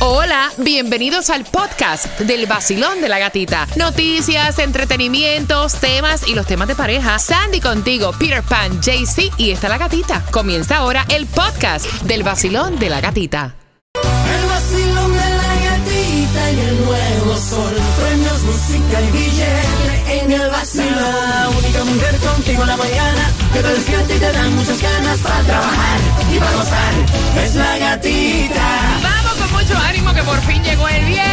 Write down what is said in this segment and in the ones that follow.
Hola, bienvenidos al podcast del vacilón de la gatita. Noticias, entretenimientos, temas y los temas de pareja. Sandy contigo, Peter Pan, JC y está la gatita. Comienza ahora el podcast del vacilón de la gatita. El vacilón de la gatita y el nuevo sol. Premios, música y billete en el vacilón. La única mujer contigo en la mañana que te despierta y te dan muchas ganas para trabajar y para gozar. Es la gatita. Vamos mucho ánimo que por fin llegó el viernes.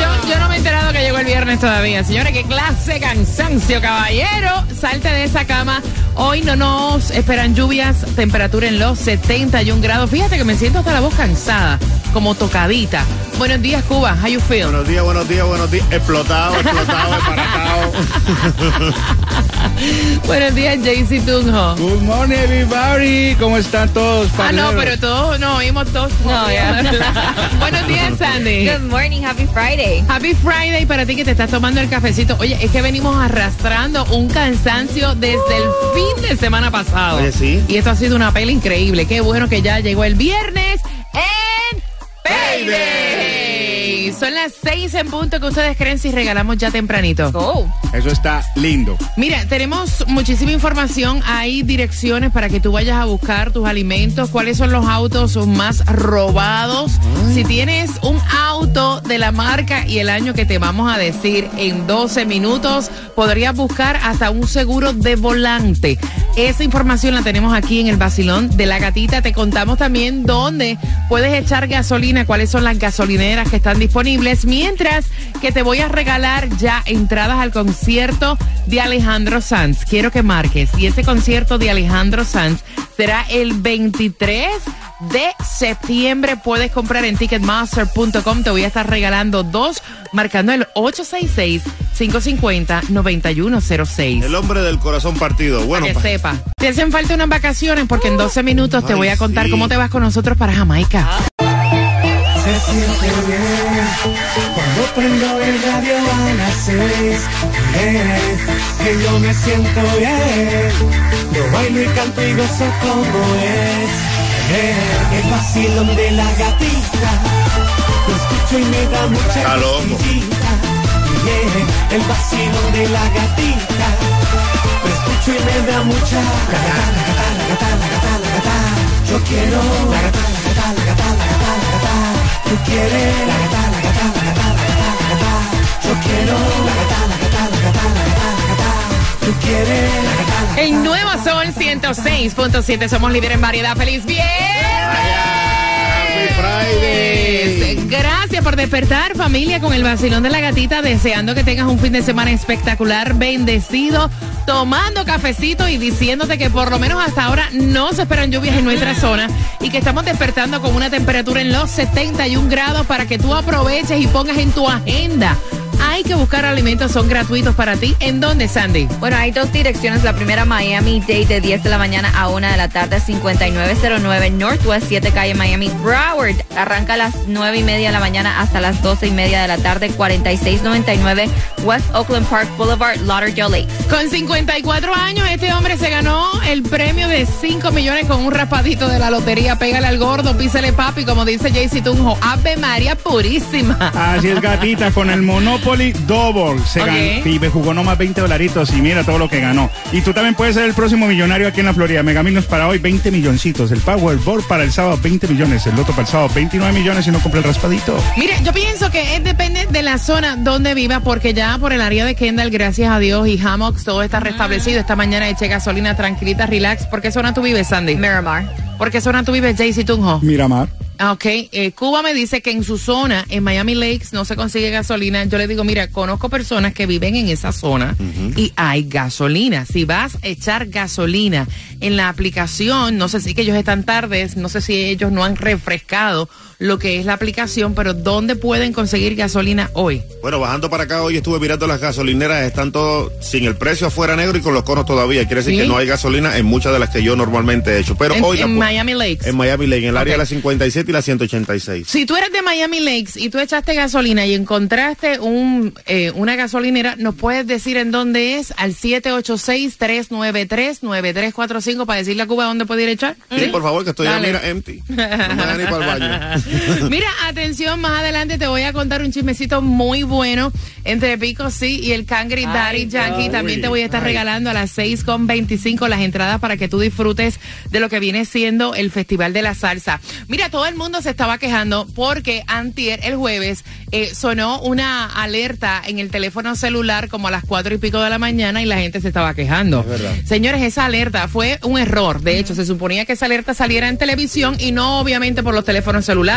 Yo, yo no me he enterado que llegó el viernes todavía. Señores, qué clase cansancio, caballero. Salte de esa cama. Hoy no nos esperan lluvias, temperatura en los 71 grados. Fíjate que me siento hasta la voz cansada, como tocadita. Buenos días, Cuba. How you feel? Buenos días, buenos días, buenos días. Explotado, explotado, desbaratado. Buenos días, Jaycee Tunjo. Good morning, everybody. ¿Cómo están todos? Ah, no, pero todos, no, oímos todos. No, ya. Buenos días, Sandy. Good morning, happy Friday. Happy Friday para ti que te estás tomando el cafecito. Oye, es que venimos arrastrando un cansancio desde el fin de semana pasado. Oye, sí. Y esto ha sido una peli increíble. Qué bueno que ya llegó el viernes en Payday. Son las seis en punto que ustedes creen si regalamos ya tempranito. Oh, Eso está lindo. Mira, tenemos muchísima información. Hay direcciones para que tú vayas a buscar tus alimentos. ¿Cuáles son los autos más robados? Si tienes un auto de la marca y el año que te vamos a decir en 12 minutos, podrías buscar hasta un seguro de volante. Esa información la tenemos aquí en el Basilón de la Gatita. Te contamos también dónde puedes echar gasolina, cuáles son las gasolineras que están disponibles. Mientras que te voy a regalar ya entradas al concierto de Alejandro Sanz. Quiero que marques. Y ese concierto de Alejandro Sanz será el 23 de septiembre. Puedes comprar en ticketmaster.com. Te voy a estar regalando dos, marcando el 866-550-9106. El hombre del corazón partido. Bueno, Para que pa- sepa. Te hacen falta unas vacaciones porque en 12 minutos te voy a contar sí. cómo te vas con nosotros para Jamaica. Se siente bien cuando prendo el radio a las seis. Eh, que yo me siento bien. Yo bailo y canto y gozo como es. El vacilón de la gatita. Lo escucho y me da mucha cosquillita. Yeah, el vacilón de la gatita. Lo escucho y me da mucha. La gata, la gata, la gata, la gata, la gata. Yo quiero. La gata, la gata, la gata, la gata, la gata. Tú quieres. La gata, la gata, la gata, En Nueva Sol 106.7 somos líderes en variedad. ¡Feliz viernes! Friday. Gracias por despertar familia con el vacilón de la gatita, deseando que tengas un fin de semana espectacular, bendecido, tomando cafecito y diciéndote que por lo menos hasta ahora no se esperan lluvias en nuestra zona y que estamos despertando con una temperatura en los 71 grados para que tú aproveches y pongas en tu agenda. Hay que buscar alimentos, son gratuitos para ti. ¿En dónde, Sandy? bueno, hay dos direcciones. La primera, Miami Dade, de 10 de la mañana a 1 de la tarde, 5909 Northwest 7 Calle Miami. Broward, arranca a las 9 y media de la mañana hasta las 12 y media de la tarde, 4699 West Oakland Park Boulevard, Lauderdale Lakes. Con 54 años, este hombre se ganó el premio de 5 millones con un raspadito de la lotería. Pégale al gordo, písele papi, como dice Jaycee Tunjo. Ave María Purísima. Así es, gatita, con el Monopoly Double. Se ganó, y me jugó nomás 20 dolaritos y mira todo lo que ganó. Y tú también puedes ser el próximo millonario aquí en la Florida. Megaminos para hoy, 20 milloncitos. El Powerball para el sábado, 20 millones. El Loto para el sábado, 29 millones y no compra el raspadito. Mire, yo pienso que es depende de la zona donde viva, porque ya por el área de Kendall, gracias a Dios, y Hammocks, todo está restablecido. Esta mañana eché gasolina tranquilita, relax. ¿Por qué zona tú vives, Sandy? Miramar. ¿Por qué zona tú vives, Jaycee Tunjo? Miramar. Ah, Ok, eh, Cuba me dice que en su zona, en Miami Lakes, no se consigue gasolina. Yo le digo, mira, conozco personas que viven en esa zona y hay gasolina. Si vas a echar gasolina en la aplicación, no sé si que ellos están tardes, no sé si ellos no han refrescado lo que es la aplicación, pero ¿dónde pueden conseguir gasolina hoy? Bueno, bajando para acá hoy estuve mirando las gasolineras, están todos sin el precio afuera negro y con los conos todavía. Quiere decir ¿Sí? que no hay gasolina en muchas de las que yo normalmente he hecho. Pero En, hoy la en pu- Miami Lakes. En Miami Lake, en el área Ok. de la 187 y la 186. Si tú eres de Miami Lakes y tú echaste gasolina y encontraste un, eh, una gasolinera, nos puedes decir en dónde es al 786-393-9345 para decirle a Cuba dónde puede ir a echar. Sí, por favor, que estoy ya, mira, empty. No me da ni para el baño. Mira, atención, más adelante te voy a contar un chismecito muy bueno entre Pico sí y el Cangri Daddy Yankee. También te voy a estar regalando a las 6 con 25 las entradas para que tú disfrutes de lo que viene siendo el Festival de la Salsa. Mira, todo el mundo se estaba quejando porque antier, el jueves, eh, sonó una alerta en el teléfono celular como a las 4 y pico de la mañana y la gente se estaba quejando. Es verdad. Señores, esa alerta fue un error. De hecho, se suponía que esa alerta saliera en televisión y no obviamente por los teléfonos celulares.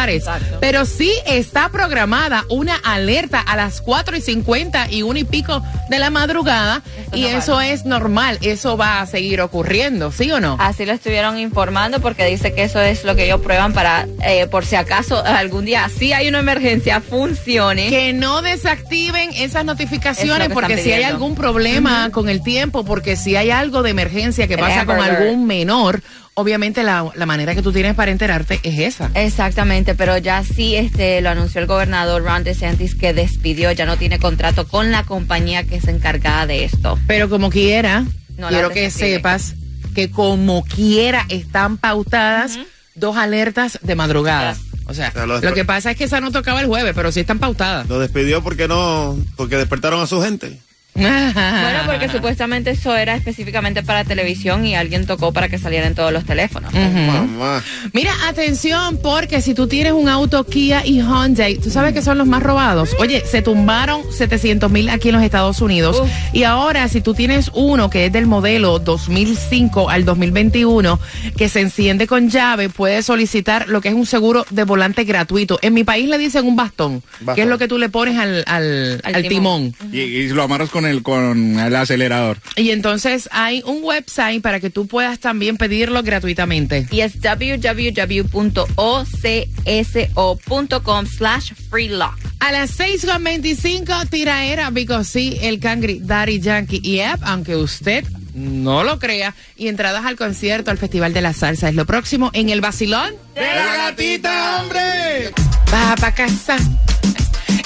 Pero sí está programada una alerta a las 4 y 50 y 1 y pico de la madrugada y eso es normal. Eso va a seguir ocurriendo, ¿sí o no? Así lo estuvieron informando porque dice que eso es lo que ellos prueban para, eh, por si acaso algún día sí hay una emergencia, funcione. Que no desactiven esas notificaciones que porque si hay algún problema con el tiempo, porque si hay algo de emergencia que pasa con algún menor, obviamente la, la manera que tú tienes para enterarte es esa. Exactamente, pero ya sí este lo anunció el gobernador Ron DeSantis que despidió, ya no tiene contrato con la compañía que es encargada de esto. Pero como quiera, No quiero que sepas que como quiera están pautadas dos alertas de madrugada. Yes. O sea, O sea, lo lo que pasa es que esa no tocaba el jueves, pero sí están pautadas. Lo despidió porque no, porque despertaron a su gente. Bueno, porque supuestamente eso era específicamente para televisión y alguien tocó para que salieran todos los teléfonos. Mamá. Mira, atención, porque si tú tienes un auto Kia y Hyundai, tú sabes que son los más robados. Oye, se tumbaron 700 mil aquí en los Estados Unidos. Uf. Y ahora, si tú tienes uno que es del modelo 2005 al 2021, que se enciende con llave, puedes solicitar lo que es un seguro de volante gratuito. En mi país le dicen un bastón, que es lo que tú le pones al, al, Al al timón. timón. Y, y lo amarras con el, con el acelerador. Y entonces hay un website para que tú puedas también pedirlo gratuitamente. Y es www.ocso.com slash free lock. A las 6.25, tiraera, because sí, el Cangri, Daddy Yankee y App, aunque usted no lo crea. Y entradas al concierto, al Festival de la Salsa. Es lo próximo en el Basilón. ¡De la gatita, hombre! Va pa' casa.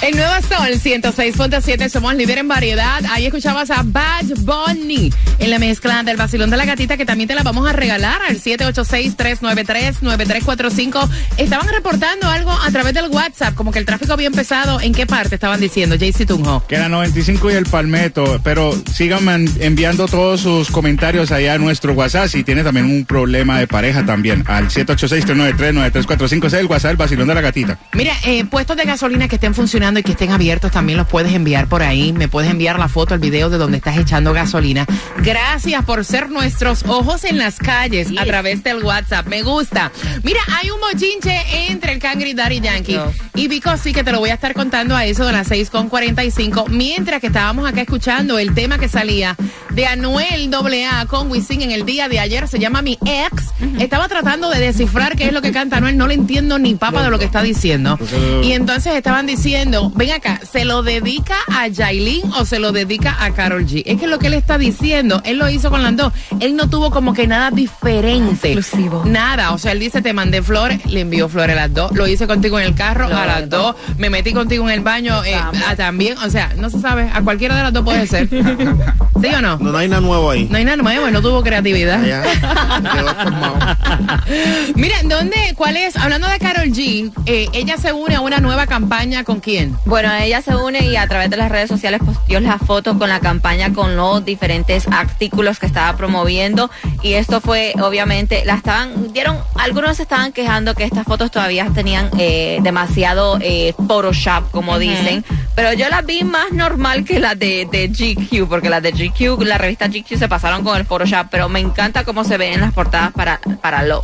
El Nuevo Sol 106.7, somos líder en variedad. Ahí escuchabas a Bad Bunny en la mezcla del vacilón de la gatita que también te la vamos a regalar al 786-393-9345. Estaban reportando algo a través del WhatsApp, como que el tráfico había empezado. ¿En qué parte estaban diciendo? JC Tunjo. Que era 95 y el Palmetto. Pero sigan man- enviando todos sus comentarios allá a nuestro WhatsApp. Si tiene también un problema de pareja también. Al 786-393-9345. Ese es el WhatsApp, el vacilón de la gatita. Mira, eh, puestos de gasolina que estén funcionando y que estén abiertos también los puedes enviar por ahí. Me puedes enviar la foto, el video de donde estás echando gasolina. Gracias por ser nuestros ojos en las calles a través del WhatsApp. Me gusta. Mira, hay un mochinche entre el Cangri y Daddy Yankee. No. Y Vico sí que te lo voy a estar contando a eso de las 6.45. Mientras que estábamos acá escuchando el tema que salía de Anuel AA con Wisin en el día de ayer. Se llama Mi Ex. Estaba tratando de descifrar qué es lo que canta Anuel. No le entiendo ni papa de lo que está diciendo. Y entonces estaban diciendo, ven acá, ¿se lo dedica a Yailin o se lo dedica a Carol G? Es que lo que él está diciendo, él lo hizo con las dos. Él no tuvo como que nada diferente. Exclusivo. Nada. O sea, él dice, te mandé flores, le envió flores a las dos. Lo hice contigo en el carro, a las dos. Me metí contigo en el baño eh, ah, también. O sea, no se sabe. A cualquiera de las dos puede ser. ¿Sí o no? No, no hay nada nuevo ahí. No hay nada nuevo, él no tuvo creatividad. Ya. Mira, ¿dónde, cuál es? Hablando de Carol G, eh, ella se une a una nueva campaña con quién? Bueno, ella se une y a través de las redes sociales posteó las fotos con la campaña con los diferentes artículos que estaba promoviendo. Y esto fue obviamente la estaban dieron algunos se estaban quejando que estas fotos todavía tenían eh, demasiado eh, Photoshop como dicen, pero yo las vi más normal que las de, de GQ porque las de GQ, la revista GQ se pasaron con el Photoshop, pero me encanta cómo se ven en las portadas para para Low.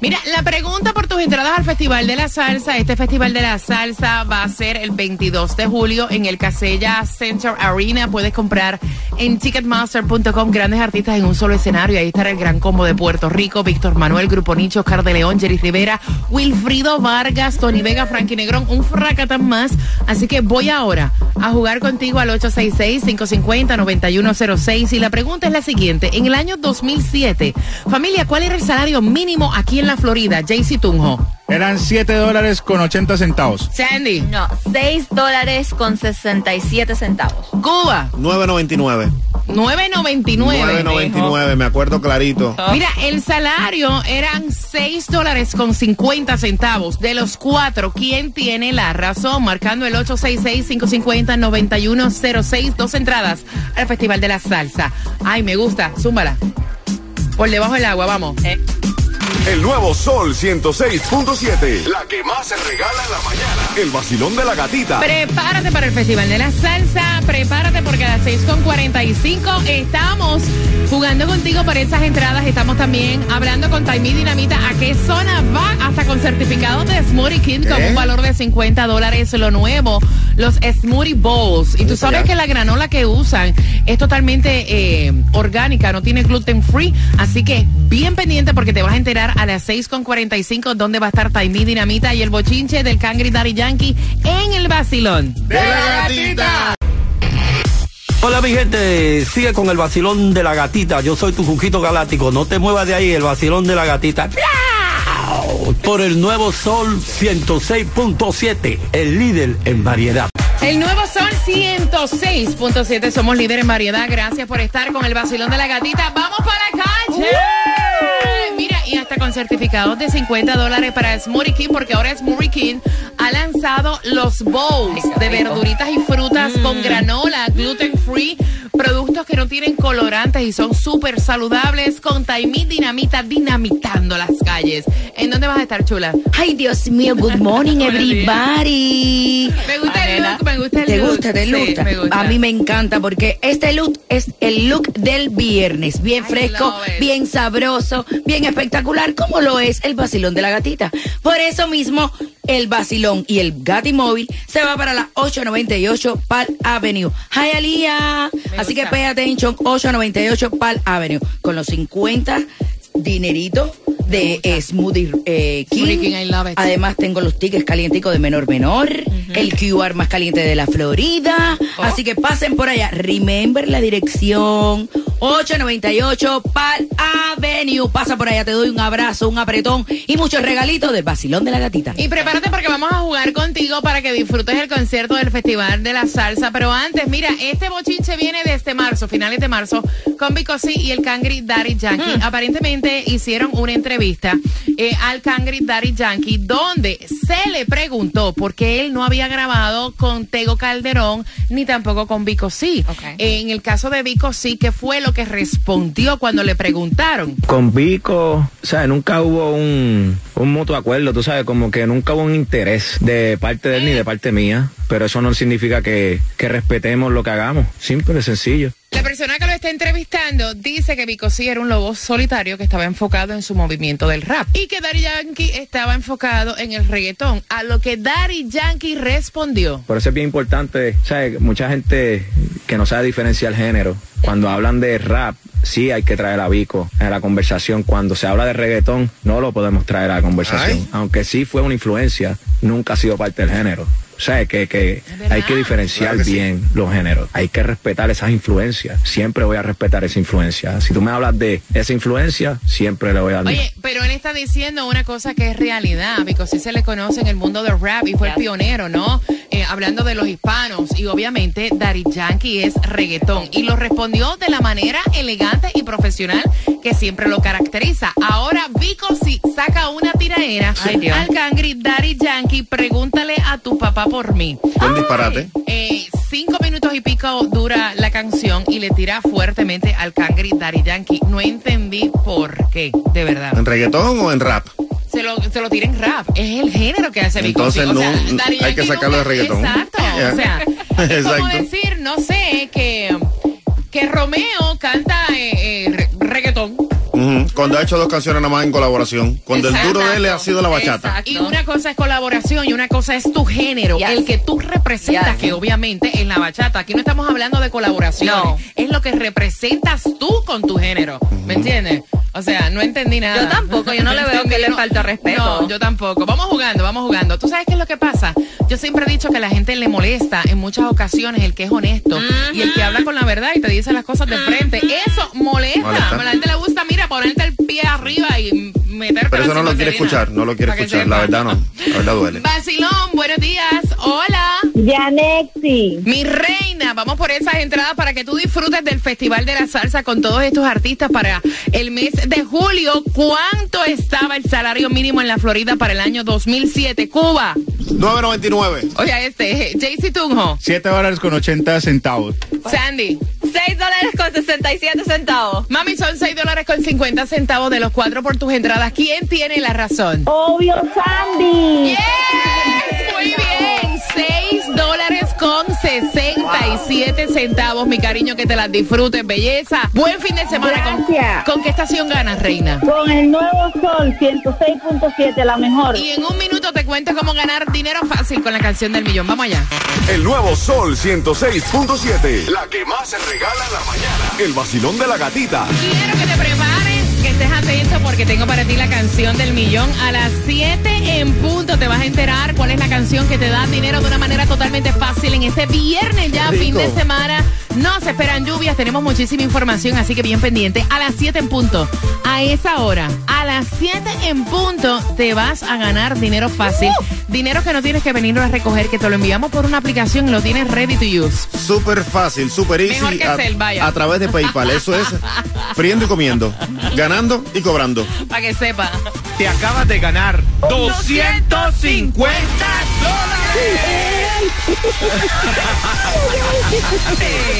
Mira, la pregunta por tus entradas al Festival de la Salsa. Este Festival de la Salsa va a ser el 22 de julio en el Casella Center Arena. Puedes comprar en ticketmaster.com grandes artistas en un solo escenario. Ahí estará el gran combo de Puerto Rico, Víctor Manuel, Grupo Nicho, Oscar de León, Jerry Rivera, Wilfrido Vargas, Tony Vega, Frankie Negrón, un fracatán más. Así que voy ahora a jugar contigo al 866-550-9106. Y la pregunta es la siguiente. En el año 2007, familia, ¿cuál era el salario mínimo aquí en la Florida? JC Tunjo. Eran 7 dólares con 80 centavos. Sandy, No, 6 dólares con 67 centavos. Cuba, 9.99. 9.99. 9.99, me acuerdo clarito. Mira, el salario eran 6 dólares con 50 centavos. De los cuatro, ¿quién tiene la razón? Marcando el 866-550-9106. Dos entradas al Festival de la Salsa. Ay, me gusta. Zúmbala. Por debajo del agua, vamos. El nuevo Sol 106.7. La que más se regala en la mañana. El vacilón de la gatita. Prepárate para el Festival de la Salsa. Prepárate 6.45 estamos jugando contigo por esas entradas. Estamos también hablando con Taimí Dinamita. ¿A qué zona va? Hasta con certificados de Smoothie King con un valor de 50 dólares. Lo nuevo, los Smoothie Bowls. Y tú sabes que la granola que usan es totalmente eh, orgánica, no tiene gluten free. Así que bien pendiente porque te vas a enterar a las 6.45 dónde va a estar Taimí Dinamita y el bochinche del Cangri Daddy Yankee en el vacilón. ¡De la gatita! Hola mi gente, sigue con el vacilón de la gatita. Yo soy tu Juquito Galáctico. No te muevas de ahí, el vacilón de la gatita. Por el nuevo Sol 106.7, el líder en variedad. El nuevo Sol 106.7, somos líder en variedad. Gracias por estar con el vacilón de la gatita. ¡Vamos para la calle! Mira, y hasta con certificados de 50 dólares para Smoothie King, porque ahora Smoothie King ha lanzado los bowls de verduritas y frutas con granola, gluten free, productos que no tienen colorantes y son súper saludables, con Taimí Dinamita dinamitando las calles. ¿En dónde vas a estar, chula? Ay, Dios mío, good morning, everybody. Me gusta el look, me gusta el ¿Te look. gusta? ¿Te Sí, gusta? me gusta. A mí me encanta porque este look es el look del viernes. Bien fresco, bien sabroso, bien espectacular, como lo es el vacilón de la gatita. Por eso mismo, el vacilón y el gatimóvil se va para la 898 Pal Avenue. Hi, Alía. Así que pay attention, 898 Pal Avenue. Con los 50 dineritos de eh, Smoothie eh, King. Smoothie King, I love it. Además tengo los tickets calienticos de menor menor, el QR más caliente de la Florida. Oh. Así que pasen por allá. Remember la dirección 898 Pal Avenue. Pasa por allá, te doy un abrazo, un apretón y muchos regalitos del vacilón de la gatita. Y prepárate porque vamos a jugar contigo para que disfrutes el concierto del Festival de la Salsa. Pero antes, mira, este bochinche viene desde marzo, finales de marzo, con Vico C y el Cangri Daddy Yankee. Aparentemente hicieron una entrevista eh, al Cangri Daddy Yankee donde se le preguntó por qué él no había grabado con Tego Calderón ni tampoco con Vico C. Ok. En el caso de Vico C, ¿qué fue lo que respondió cuando le preguntaron? Con Vico, o sea, nunca hubo un, un mutuo acuerdo, tú sabes, como que nunca hubo un interés de parte de él ni de parte mía, pero eso no significa que, que respetemos lo que hagamos, simple, sencillo. La persona que lo está entrevistando dice que Vico sí era un lobo solitario que estaba enfocado en su movimiento del rap y que Daddy Yankee estaba enfocado en el reggaetón, a lo que Daddy Yankee respondió. Por eso es bien importante, ¿sabes? Mucha gente que no sabe diferenciar género, cuando hablan de rap, sí hay que traer a Vico a la conversación. Cuando se habla de reggaetón, no lo podemos traer a la conversación. Ay. Aunque sí fue una influencia, nunca ha sido parte del género. O sea, que, que hay que diferenciar Claro que sí. bien los géneros. Hay que respetar esas influencias. Siempre voy a respetar esa influencia. Si tú me hablas de esa influencia, siempre le voy a dar. Oye, pero él está diciendo una cosa que es realidad, Vico sí se le conoce en el mundo del rap y fue el pionero, ¿no? Eh, hablando de los hispanos y obviamente Daddy Yankee es reggaetón y lo respondió de la manera elegante y profesional que siempre lo caracteriza. Ahora Vico sí saca una tiraera Ay, al cangri Daddy Yankee, pregúntale a tu papá por mí. Buen disparate. Eh, cinco minutos y pico dura la canción y le tira fuertemente al cangri Daddy Yankee. No entendí por qué, de verdad. ¿En reggaetón o en rap? Se lo, se lo tira en rap. Es el género que hace Vico. Entonces o sea, hay que sacarlo de reggaetón. Exacto. Ya. O sea, es como decir, no sé, que, que Romeo canta eh, eh. Cuando ha hecho dos canciones nada más en colaboración. Cuando el duro de él ha sido la bachata. Exacto. Y una cosa es colaboración y una cosa es tu género, Yes. el que tú representas, Yes. que obviamente es la bachata. Aquí no estamos hablando de colaboración, No. es lo que representas tú con tu género. ¿Me entiendes? O sea, no entendí nada. Yo tampoco, yo no le veo que le falta respeto. No, yo tampoco. Vamos jugando, vamos jugando. ¿Tú sabes qué es lo que pasa? Yo siempre he dicho que a la gente le molesta en muchas ocasiones el que es honesto y el que habla con la verdad y te dice las cosas de frente. Eso molesta. Molesta. A la gente le gusta, mira, ponerte el pie arriba y meterte Pero eso no lo quiere escuchar, no lo quiere escuchar. La verdad no. La verdad duele. Vacilón, buenos días. Hola. Yanexi. Mi reina, vamos por esas entradas para que tú disfrutes del Festival de la Salsa con todos estos artistas para el mes de julio. ¿Cuánto estaba el salario mínimo en la Florida para el año 2007? Cuba. 9.99. Oye, este, JC Tunjo, 7 dólares con 80 centavos. Sandy. 6 dólares con 67 centavos. Mami, son 6 dólares con 50 centavos de los cuatro por tus entradas. ¿Quién tiene la razón? Obvio Sandy. Yes, muy bien. 6 dólares con 67 centavos, mi cariño, que te las disfrutes, belleza. Buen fin de semana. ¿Con, Gracias. ¿con qué estación ganas, reina? Con el nuevo sol 106.7, la mejor. Y en un minuto te cuento cómo ganar dinero fácil con la canción del millón. Vamos allá. El nuevo Sol 106.7. La que más se regala en la mañana. El vacilón de la gatita. Quiero que te prepares, estés atento porque tengo para ti la canción del millón. A las 7 en punto te vas a enterar cuál es la canción que te da dinero de una manera totalmente fácil en este viernes ya, Rico. fin de semana. No se esperan lluvias, tenemos muchísima información, así que bien pendiente. A las 7 en punto, a esa hora, a las 7 en punto, te vas a ganar dinero fácil. Dinero que no tienes que venirlo a recoger, que te lo enviamos por una aplicación y lo tienes ready to use. Súper fácil, súper easy. Mejor que a, Cel, vaya. a través de PayPal. Eso es friendo y comiendo. Ganando y cobrando. Para que sepa. Te acabas de ganar 250